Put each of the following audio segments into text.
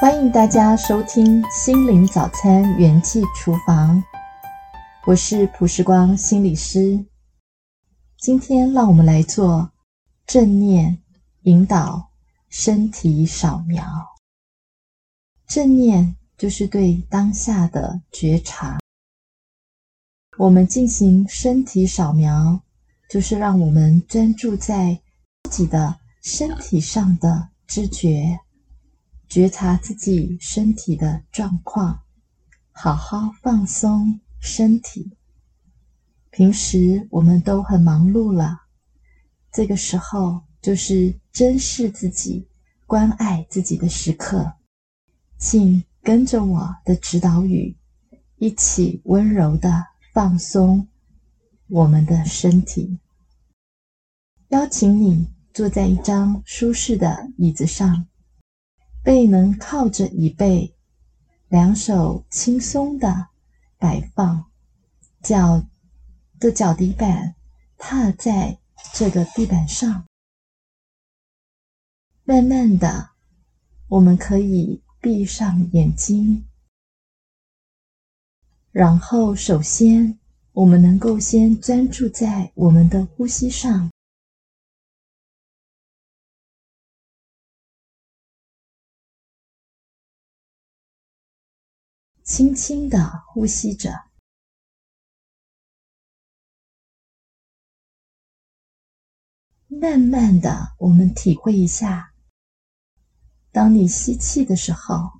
欢迎大家收听心灵早餐元气厨房，我是朴时光心理师。今天让我们来做正念引导身体扫描。正念就是对当下的觉察。我们进行身体扫描，就是让我们专注在自己的身体上的知觉。觉察自己身体的状况，好好放松身体。平时我们都很忙碌了，这个时候就是珍视自己、关爱自己的时刻。请跟着我的指导语，一起温柔的放松我们的身体。邀请你坐在一张舒适的椅子上。背能靠着椅背，两手轻松地摆放，脚的脚底板踏在这个地板上。慢慢的，我们可以闭上眼睛，然后首先，我们能够先专注在我们的呼吸上。轻轻地呼吸着，慢慢的，我们体会一下，当你吸气的时候，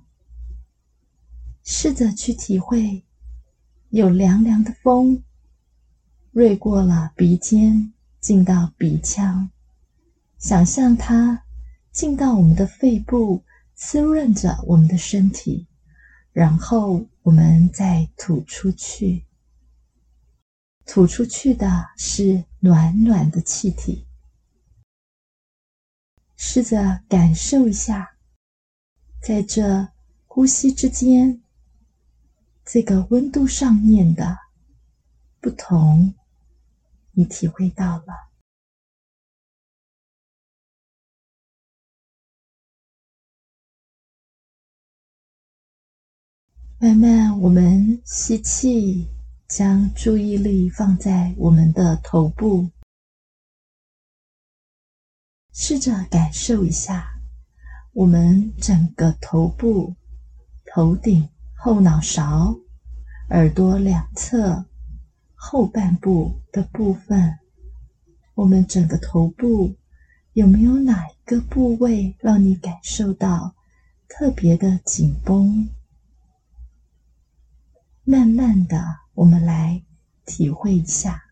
试着去体会，有凉凉的风，掠过了鼻尖，进到鼻腔，想象它进到我们的肺部，滋润着我们的身体。然后我们再吐出去，吐出去的是暖暖的气体。试着感受一下，在这呼吸之间，这个温度上面的不同，你体会到了。慢慢，我们吸气，将注意力放在我们的头部，试着感受一下我们整个头部、头顶、后脑勺、耳朵两侧、后半部的部分。我们整个头部有没有哪一个部位让你感受到特别的紧绷？慢慢的，我们来体会一下。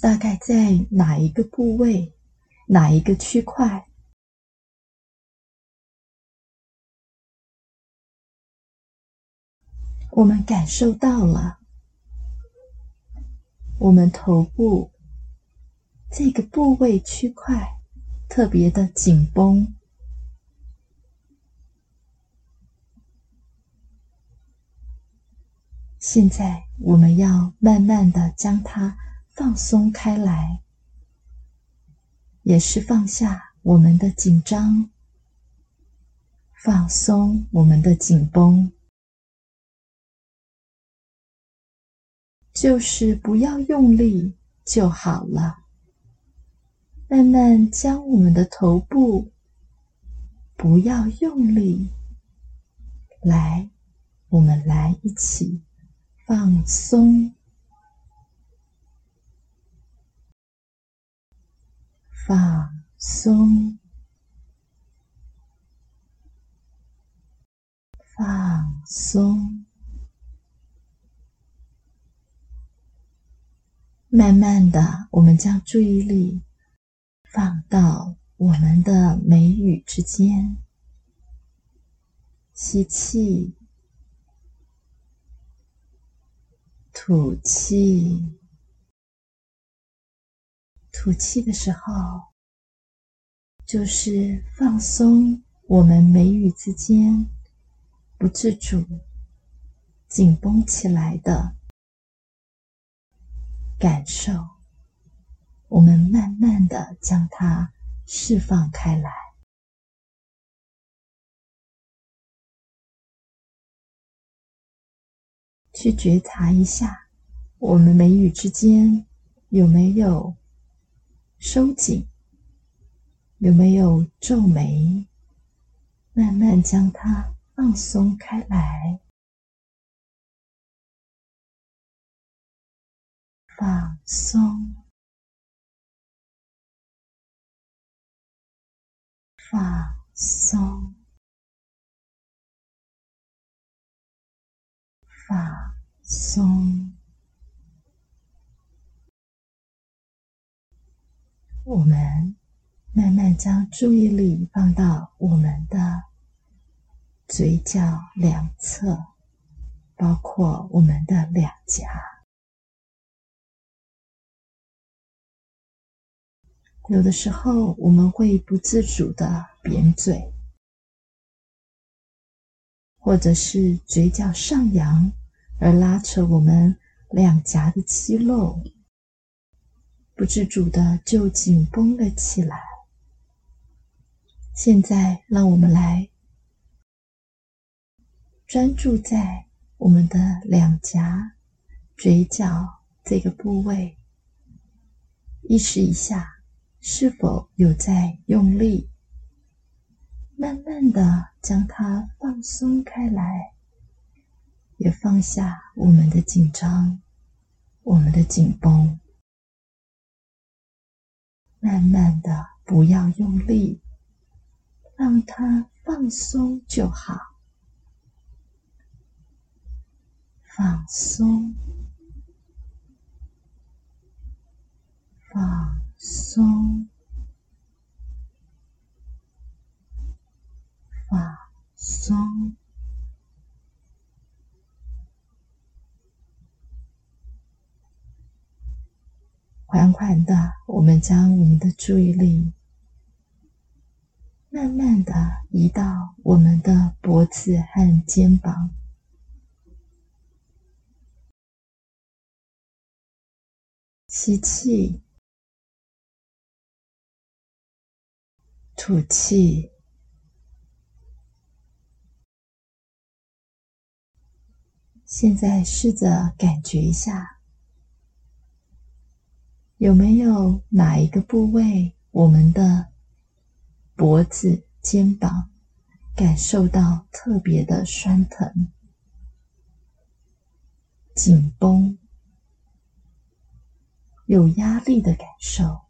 大概在哪一个部位，哪一个区块？我们感受到了，我们头部。这个部位区块特别的紧绷，现在我们要慢慢的将它放松开来，也是放下我们的紧张，放松我们的紧绷，就是不要用力就好了。慢慢将我们的头部，不要用力，来，我们来一起放松，放松，放松，慢慢的，我们将注意力。放到我们的眉宇之间，吸气，吐气，吐气的时候，就是放松我们眉宇之间不自主紧绷起来的感受，我们慢慢的将它释放开来，去觉察一下，我们眉宇之间有没有收紧，有没有皱眉，慢慢将它放松开来。放松，放松，放松。我们慢慢将注意力放到我们的嘴角两侧，包括我们的两颊。有的时候，我们会不自主的扁嘴，或者是嘴角上扬而拉扯我们两颊的肌肉，不自主的就紧绷了起来。现在，让我们来专注在我们的两颊、嘴角这个部位，意识一下。是否有在用力？慢慢的将它放松开来，也放下我们的紧张，我们的紧绷。慢慢的，不要用力，让它放松就好。放松，的，我们将我们的注意力慢慢的移到我们的脖子和肩膀，吸气。吐气。现在试着感觉一下，有没有哪一个部位，我们的脖子、肩膀感受到特别的酸疼、紧绷、有压力的感受？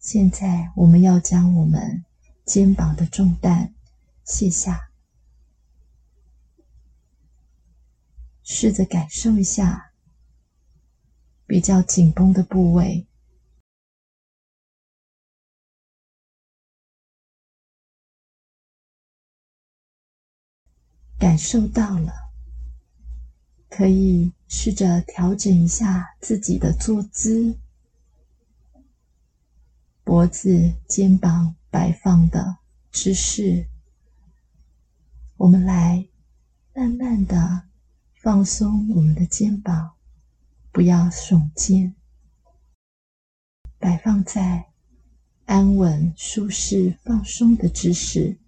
现在我们要将我们肩膀的重担卸下，试着感受一下比较紧绷的部位，感受到了，可以试着调整一下自己的坐姿。脖子、肩膀摆放的姿势，我们来慢慢的放松我们的肩膀，不要耸肩，摆放在安稳、舒适、放松的姿势。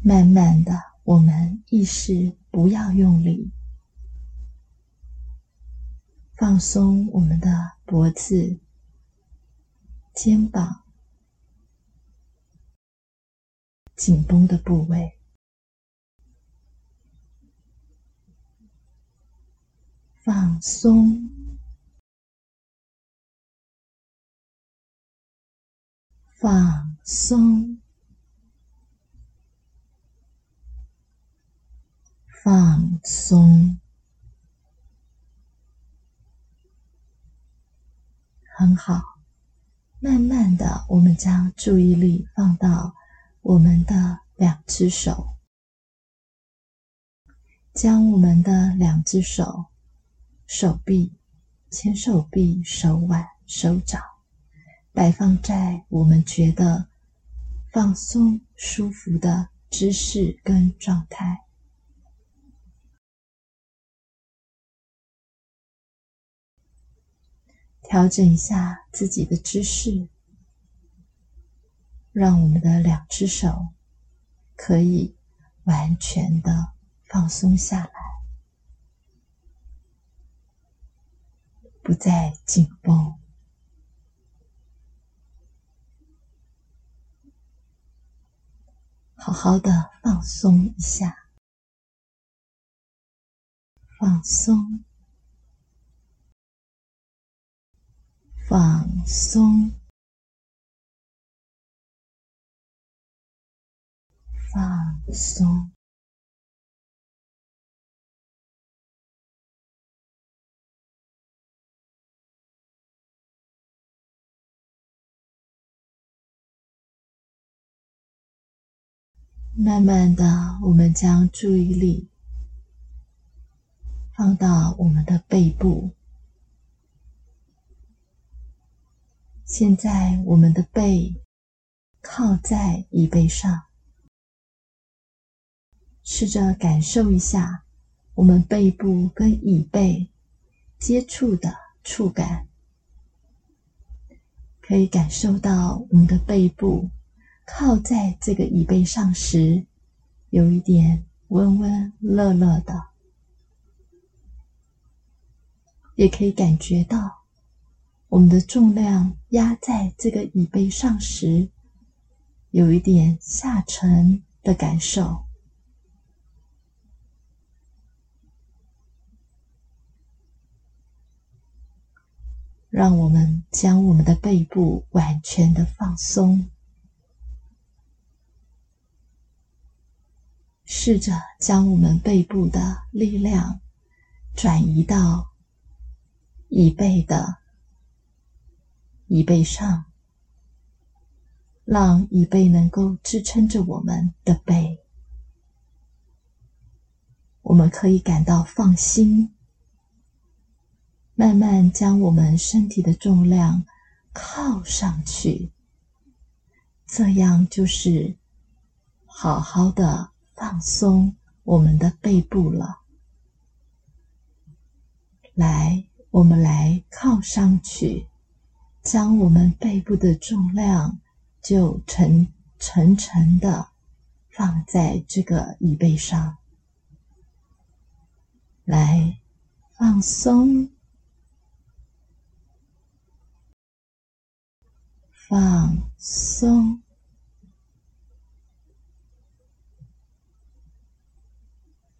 慢慢的，我们意识不要用力。放松我们的脖子、肩膀紧绷的部位，放松，放松，放松。很好，慢慢的，我们将注意力放到我们的两只手，将我们的两只手、手臂、前手臂、手腕、手掌摆放在我们觉得放松、舒服的姿势跟状态，调整一下自己的姿势，让我们的两只手可以完全的放松下来，不再紧绷。好好的放松一下，放松，放松，放松。慢慢的，我们将注意力放到我们的背部。现在，我们的背靠在椅背上，试着感受一下我们背部跟椅背接触的触感，可以感受到我们的背部。靠在这个椅背上时，有一点温温热热的，也可以感觉到我们的重量压在这个椅背上时，有一点下沉的感受。让我们将我们的背部完全的放松。试着将我们背部的力量转移到椅背的椅背上，让椅背能够支撑着我们的背。我们可以感到放心，慢慢将我们身体的重量靠上去，这样就是好好的。放松我们的背部了。来，我们来靠上去，将我们背部的重量就沉沉沉的放在这个椅背上。来，放松，放松。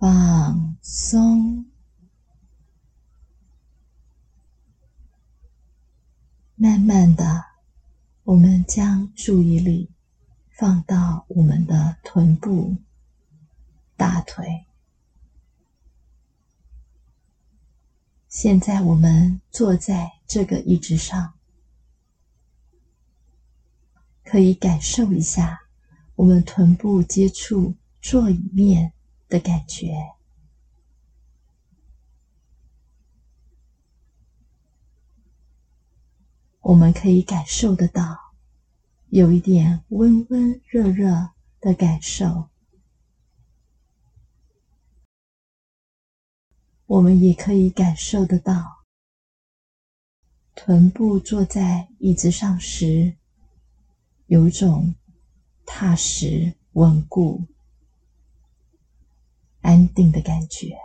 放松，慢慢的，我们将注意力放到我们的臀部、大腿。现在我们坐在这个椅子上，可以感受一下我们臀部接触座椅面的感觉，我们可以感受得到，有一点温温热热的感受。我们也可以感受得到，臀部坐在椅子上时，有种踏实稳固。安定的感觉，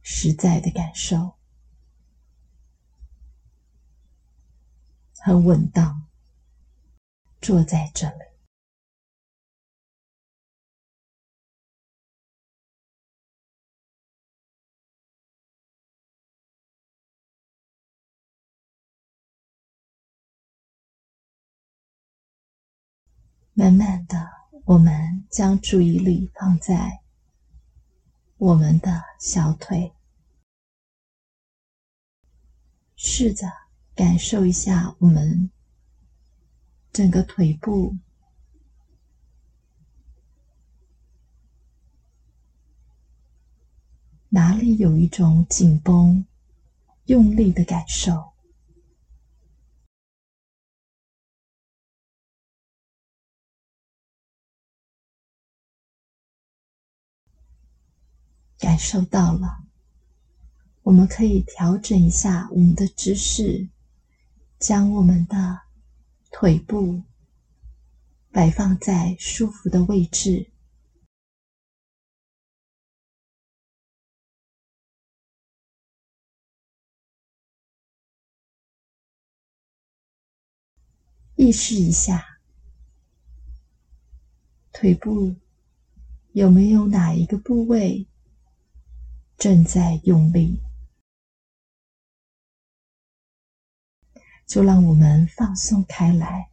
实在的感受，很稳当，坐在这里。慢慢的，我们将注意力放在我们的小腿，试着感受一下我们整个腿部哪里有一种紧绷、用力的感受。感受到了，我们可以调整一下我们的姿势，将我们的腿部摆放在舒服的位置。意识一下，腿部有没有哪一个部位正在用力？就让我们放松开来，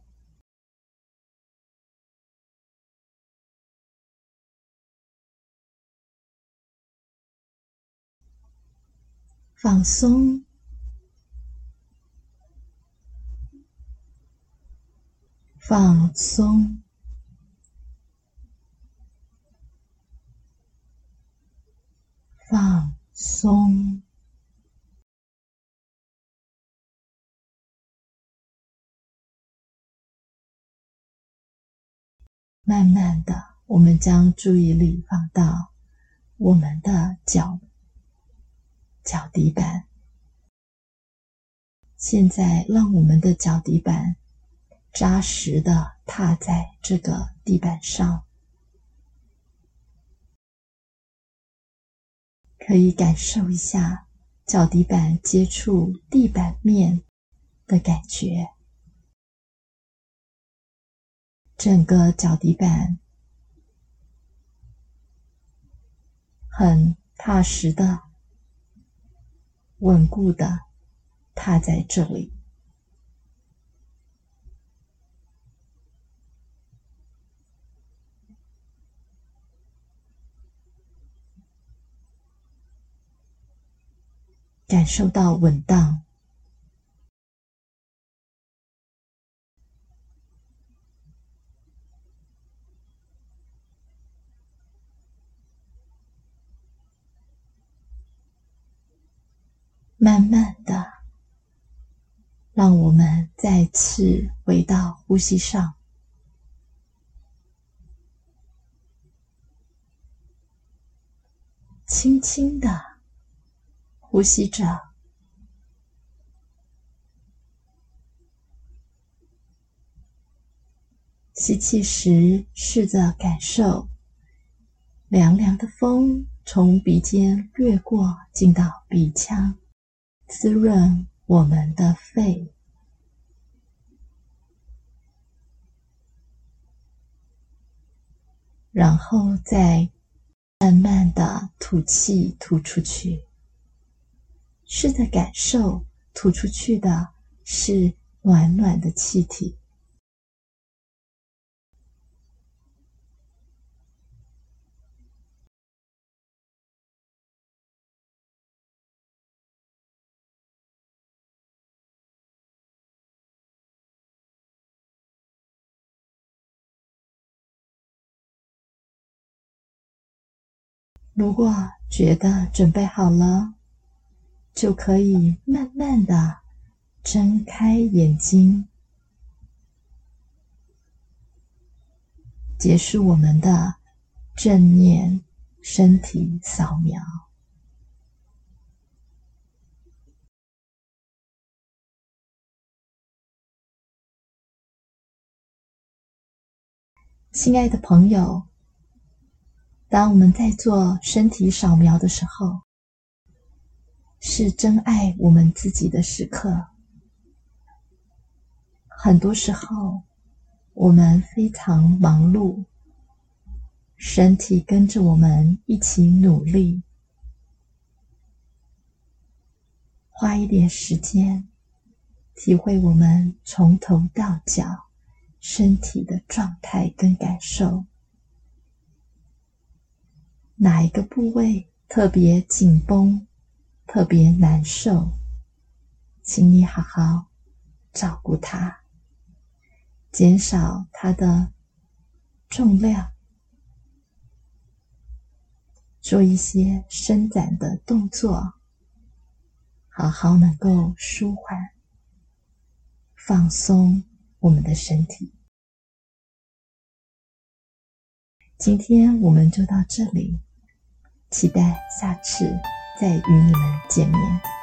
放松。放松，放松。慢慢的，我们将注意力放到我们的脚脚底板。现在，让我们的脚底板。扎实的踏在这个地板上，可以感受一下脚底板接触地板面的感觉。整个脚底板很踏实的、稳固的踏在这里。感受到稳当，慢慢的，让我们再次回到呼吸上，轻轻的。呼吸着，吸气时，试着感受凉凉的风从鼻尖掠过，进到鼻腔，滋润我们的肺。然后再慢慢的吐气，吐出去。试着感受吐出去的是暖暖的气体。如果觉得准备好了，就可以慢慢的睁开眼睛，结束我们的正念身体扫描。亲爱的朋友，当我们在做身体扫描的时候，是真爱我们自己的时刻。很多时候，我们非常忙碌，身体跟着我们一起努力。花一点时间，体会我们从头到脚身体的状态跟感受。哪一个部位特别紧绷？特别难受，请你好好照顾它，减少它的重量，做一些伸展的动作，好好能够舒缓、放松我们的身体。今天我们就到这里。期待下次。再与你们见面。